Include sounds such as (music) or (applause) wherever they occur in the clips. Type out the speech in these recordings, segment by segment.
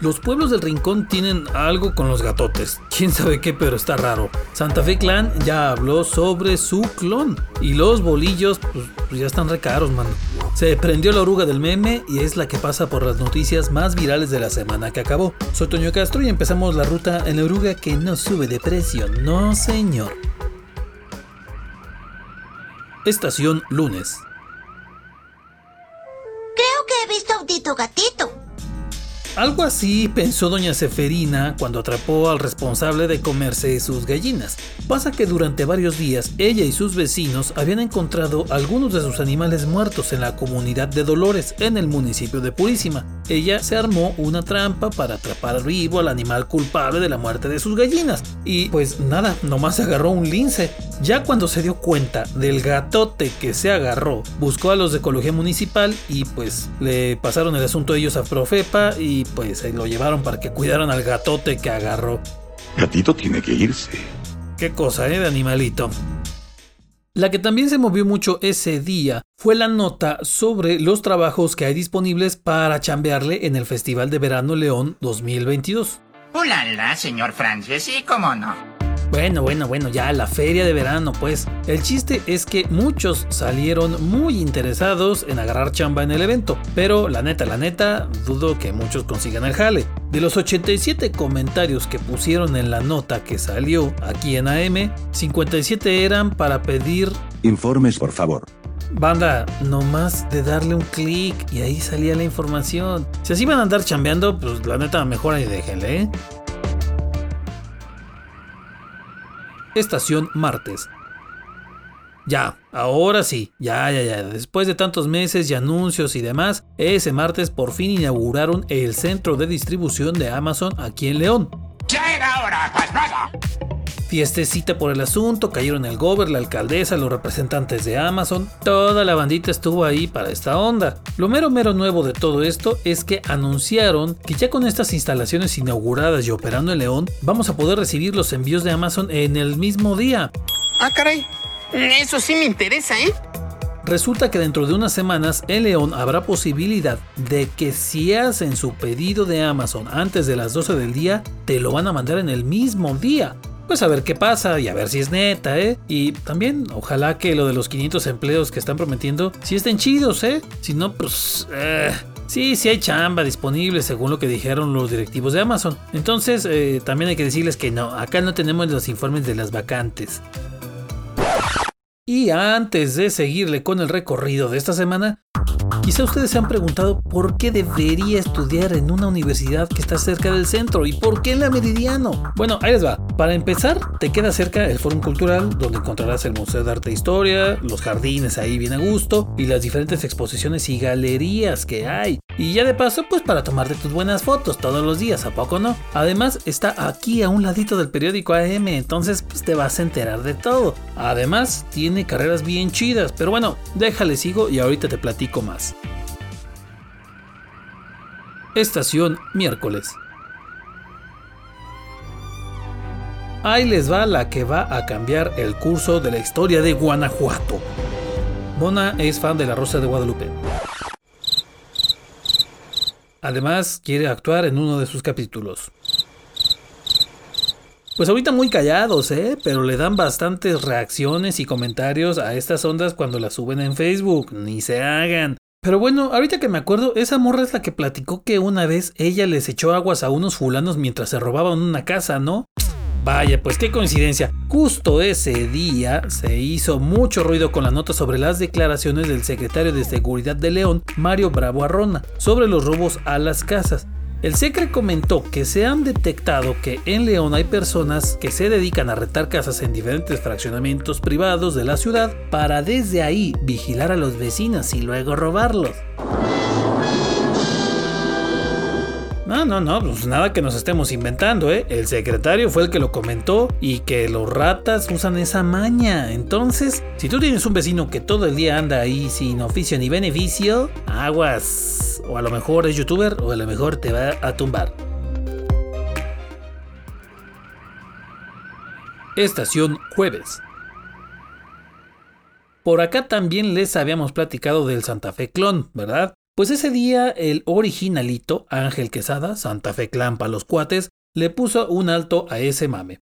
Los pueblos del rincón tienen algo con los gatotes. Quién sabe qué, pero está raro. Santa Fe Clan ya habló sobre su clon. Y los bolillos, pues, pues ya están re caros, mano. Se prendió la oruga del meme y es la que pasa por las noticias más virales de la semana que acabó. Soy Toño Castro y empezamos la ruta en la oruga que no sube de precio. No, señor. Estación lunes. Creo que he visto a un Tito Gatito. Algo así pensó doña Seferina cuando atrapó al responsable de comerse sus gallinas. Pasa que durante varios días ella y sus vecinos habían encontrado algunos de sus animales muertos en la comunidad de Dolores, en el municipio de Purísima. Ella se armó una trampa para atrapar vivo al animal culpable de la muerte de sus gallinas. Y pues nada, nomás agarró un lince. Ya cuando se dio cuenta del gatote que se agarró, buscó a los de ecología municipal y pues le pasaron el asunto a ellos a Profepa y pues se lo llevaron para que cuidaran al gatote que agarró. Gatito tiene que irse. Qué cosa, ¿eh? De animalito. La que también se movió mucho ese día fue la nota sobre los trabajos que hay disponibles para chambearle en el Festival de Verano León 2022. Ulala, señor Francis, sí, cómo no. Bueno, bueno, bueno, ya la feria de verano, pues. El chiste es que muchos salieron muy interesados en agarrar chamba en el evento, pero la neta, la neta, dudo que muchos consigan el jale. De los 87 comentarios que pusieron en la nota que salió aquí en AM, 57 eran para pedir Informes, por favor. Banda, nomás de darle un clic y ahí salía la información. Si así van a andar chambeando, pues la neta mejor ahí déjenle, ¿eh? Estación martes. Ya, ahora sí, ya, ya, ya. Después de tantos meses y anuncios y demás, ese martes por fin inauguraron el centro de distribución de Amazon aquí en León. Ya era hora, pasmada. Fiestecita por el asunto, cayeron el gober, la alcaldesa, los representantes de Amazon, toda la bandita estuvo ahí para esta onda. Lo mero mero nuevo de todo esto es que anunciaron que ya con estas instalaciones inauguradas y operando en León, vamos a poder recibir los envíos de Amazon en el mismo día. Ah, caray. Eso sí me interesa, ¿eh? Resulta que dentro de unas semanas en León habrá posibilidad de que si hacen su pedido de Amazon antes de las 12 del día, te lo van a mandar en el mismo día pues a ver qué pasa y a ver si es neta, ¿eh? Y también, ojalá que lo de los 500 empleos que están prometiendo, si estén chidos, ¿eh? Si no, pues... Eh, sí, sí hay chamba disponible según lo que dijeron los directivos de Amazon. Entonces, eh, también hay que decirles que no, acá no tenemos los informes de las vacantes. Y antes de seguirle con el recorrido de esta semana, Quizá ustedes se han preguntado por qué debería estudiar en una universidad que está cerca del centro y por qué en la Meridiano. Bueno, ahí les va. Para empezar, te queda cerca el Fórum Cultural, donde encontrarás el Museo de Arte e Historia, los jardines ahí bien a gusto y las diferentes exposiciones y galerías que hay. Y ya de paso, pues para tomarte tus buenas fotos todos los días, ¿a poco no? Además, está aquí a un ladito del periódico AM, entonces pues te vas a enterar de todo. Además, tiene carreras bien chidas, pero bueno, déjale sigo y ahorita te platico más. Estación miércoles. Ahí les va la que va a cambiar el curso de la historia de Guanajuato. Mona es fan de la Rosa de Guadalupe. Además, quiere actuar en uno de sus capítulos. Pues ahorita muy callados, ¿eh? Pero le dan bastantes reacciones y comentarios a estas ondas cuando las suben en Facebook. Ni se hagan. Pero bueno, ahorita que me acuerdo, esa morra es la que platicó que una vez ella les echó aguas a unos fulanos mientras se robaban una casa, ¿no? Vaya, pues qué coincidencia. Justo ese día se hizo mucho ruido con la nota sobre las declaraciones del secretario de Seguridad de León, Mario Bravo Arrona, sobre los robos a las casas. El Secre comentó que se han detectado que en León hay personas que se dedican a retar casas en diferentes fraccionamientos privados de la ciudad para desde ahí vigilar a los vecinos y luego robarlos. No, no, no, pues nada que nos estemos inventando, ¿eh? El secretario fue el que lo comentó y que los ratas usan esa maña. Entonces, si tú tienes un vecino que todo el día anda ahí sin oficio ni beneficio, aguas. O a lo mejor es youtuber o a lo mejor te va a tumbar. Estación jueves. Por acá también les habíamos platicado del Santa Fe Clon, ¿verdad? Pues ese día el originalito, Ángel Quesada, Santa Fe Clampa los cuates, le puso un alto a ese mame.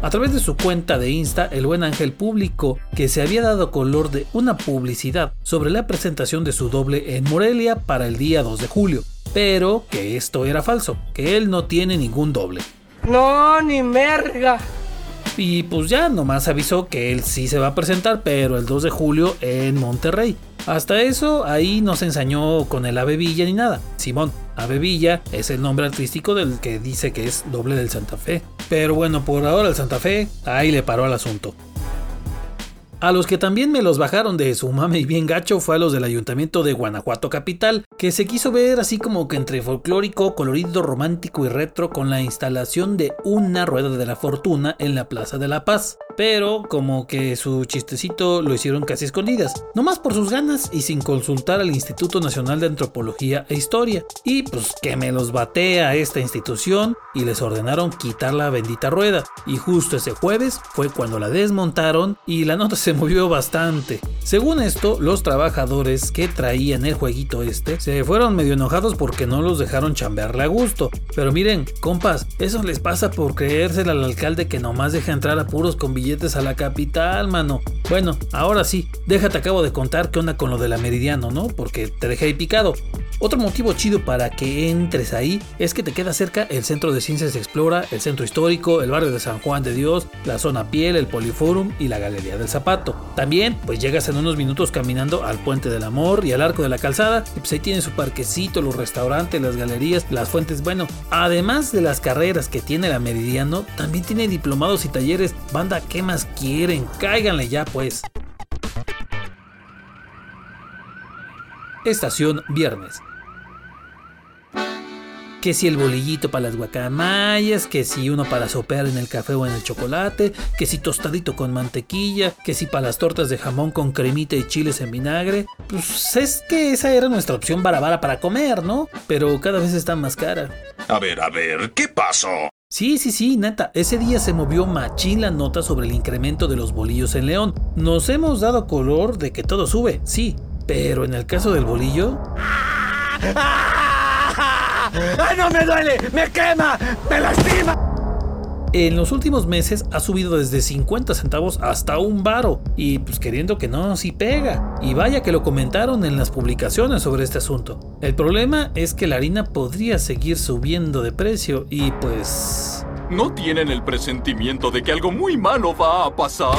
A través de su cuenta de Insta, el buen Ángel publicó que se había dado color de una publicidad sobre la presentación de su doble en Morelia para el día 2 de julio, pero que esto era falso, que él no tiene ningún doble. No, ni merga. Y pues ya nomás avisó que él sí se va a presentar, pero el 2 de julio en Monterrey. Hasta eso, ahí no se ensañó con el Ave Villa ni nada. Simón, Ave Villa es el nombre artístico del que dice que es doble del Santa Fe. Pero bueno, por ahora el Santa Fe, ahí le paró al asunto. A los que también me los bajaron de su mame y bien gacho fue a los del Ayuntamiento de Guanajuato Capital, que se quiso ver así como que entre folclórico, colorido, romántico y retro con la instalación de una rueda de la fortuna en la Plaza de la Paz. Pero como que su chistecito lo hicieron casi escondidas, nomás por sus ganas y sin consultar al Instituto Nacional de Antropología e Historia. Y pues que me los batea esta institución y les ordenaron quitar la bendita rueda. Y justo ese jueves fue cuando la desmontaron y la nota se movió bastante. Según esto, los trabajadores que traían el jueguito este se fueron medio enojados porque no los dejaron chambearle a gusto. Pero miren, compas, eso les pasa por creérsela al alcalde que nomás deja entrar a puros con billetes a la capital, mano. Bueno, ahora sí, déjate acabo de contar qué onda con lo de la Meridiano, ¿no? Porque te dejé ahí picado. Otro motivo chido para que entres ahí es que te queda cerca el Centro de Ciencias Explora, el Centro Histórico, el barrio de San Juan de Dios, la zona Piel, el Poliforum y la Galería del Zapato. También, pues llegas en unos minutos caminando al Puente del Amor y al Arco de la Calzada, y pues ahí tiene su parquecito, los restaurantes, las galerías, las fuentes. Bueno, además de las carreras que tiene la Meridiano, también tiene diplomados y talleres. Banda, ¿qué más quieren? Cáiganle ya, pues. Estación Viernes. Que si el bolillito para las guacamayas, que si uno para sopear en el café o en el chocolate, que si tostadito con mantequilla, que si para las tortas de jamón con cremita y chiles en vinagre. Pues es que esa era nuestra opción barabara para comer, ¿no? Pero cada vez está más cara. A ver, a ver, ¿qué pasó? Sí, sí, sí, neta, ese día se movió machín la nota sobre el incremento de los bolillos en León. Nos hemos dado color de que todo sube, sí, pero en el caso del bolillo... ¡Ay, no me duele! ¡Me quema! ¡Me lastima! En los últimos meses ha subido desde 50 centavos hasta un varo. Y pues queriendo que no, sí pega. Y vaya que lo comentaron en las publicaciones sobre este asunto. El problema es que la harina podría seguir subiendo de precio y pues... ¿No tienen el presentimiento de que algo muy malo va a pasar?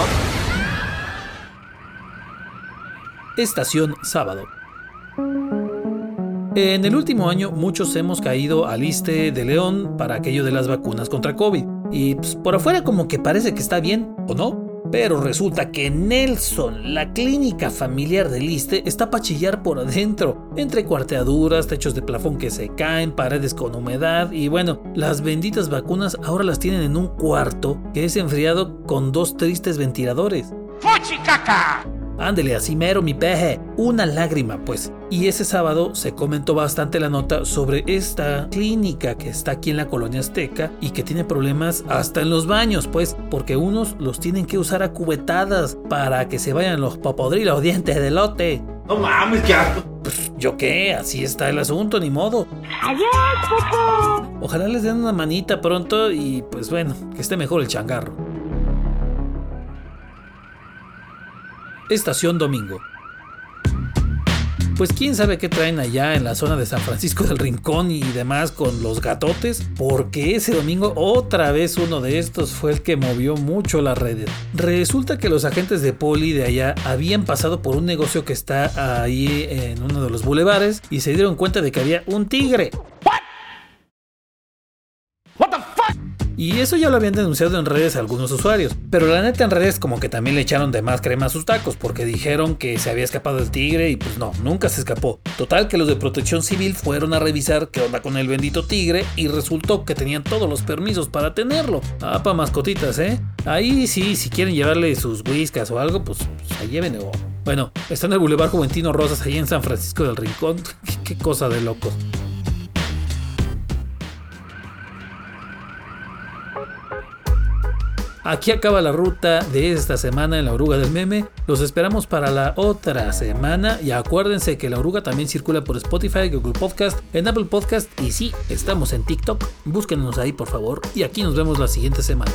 Estación Sábado. En el último año muchos hemos caído al ISTE de León para aquello de las vacunas contra COVID. Y pues, por afuera como que parece que está bien, ¿o no? Pero resulta que Nelson, la clínica familiar del ISTE, está para chillar por adentro, entre cuarteaduras, techos de plafón que se caen, paredes con humedad y bueno, las benditas vacunas ahora las tienen en un cuarto que es enfriado con dos tristes ventiladores. ¡Fuchicaca! Ándele, así mero mi peje. Una lágrima, pues. Y ese sábado se comentó bastante la nota sobre esta clínica que está aquí en la colonia azteca y que tiene problemas hasta en los baños, pues, porque unos los tienen que usar a cubetadas para que se vayan los popodrilos dientes de lote. No mames, qué asco. Pues, yo qué, así está el asunto, ni modo. Ojalá les den una manita pronto y pues bueno, que esté mejor el changarro. Estación Domingo. Pues quién sabe qué traen allá en la zona de San Francisco del Rincón y demás con los gatotes, porque ese domingo otra vez uno de estos fue el que movió mucho las redes. Resulta que los agentes de poli de allá habían pasado por un negocio que está ahí en uno de los bulevares y se dieron cuenta de que había un tigre. Y eso ya lo habían denunciado en redes algunos usuarios. Pero la neta en redes como que también le echaron de más crema a sus tacos porque dijeron que se había escapado el tigre y pues no, nunca se escapó. Total que los de protección civil fueron a revisar qué onda con el bendito tigre y resultó que tenían todos los permisos para tenerlo. Ah, pa' mascotitas, ¿eh? Ahí sí, si quieren llevarle sus whiskas o algo, pues, pues ahí llévenlo. Bueno, está en el Boulevard Juventino Rosas, ahí en San Francisco del Rincón. (laughs) qué cosa de locos. Aquí acaba la ruta de esta semana en la oruga del meme. Los esperamos para la otra semana. Y acuérdense que la oruga también circula por Spotify, Google Podcast, en Apple Podcast. Y sí, estamos en TikTok. Búsquenos ahí por favor. Y aquí nos vemos la siguiente semana.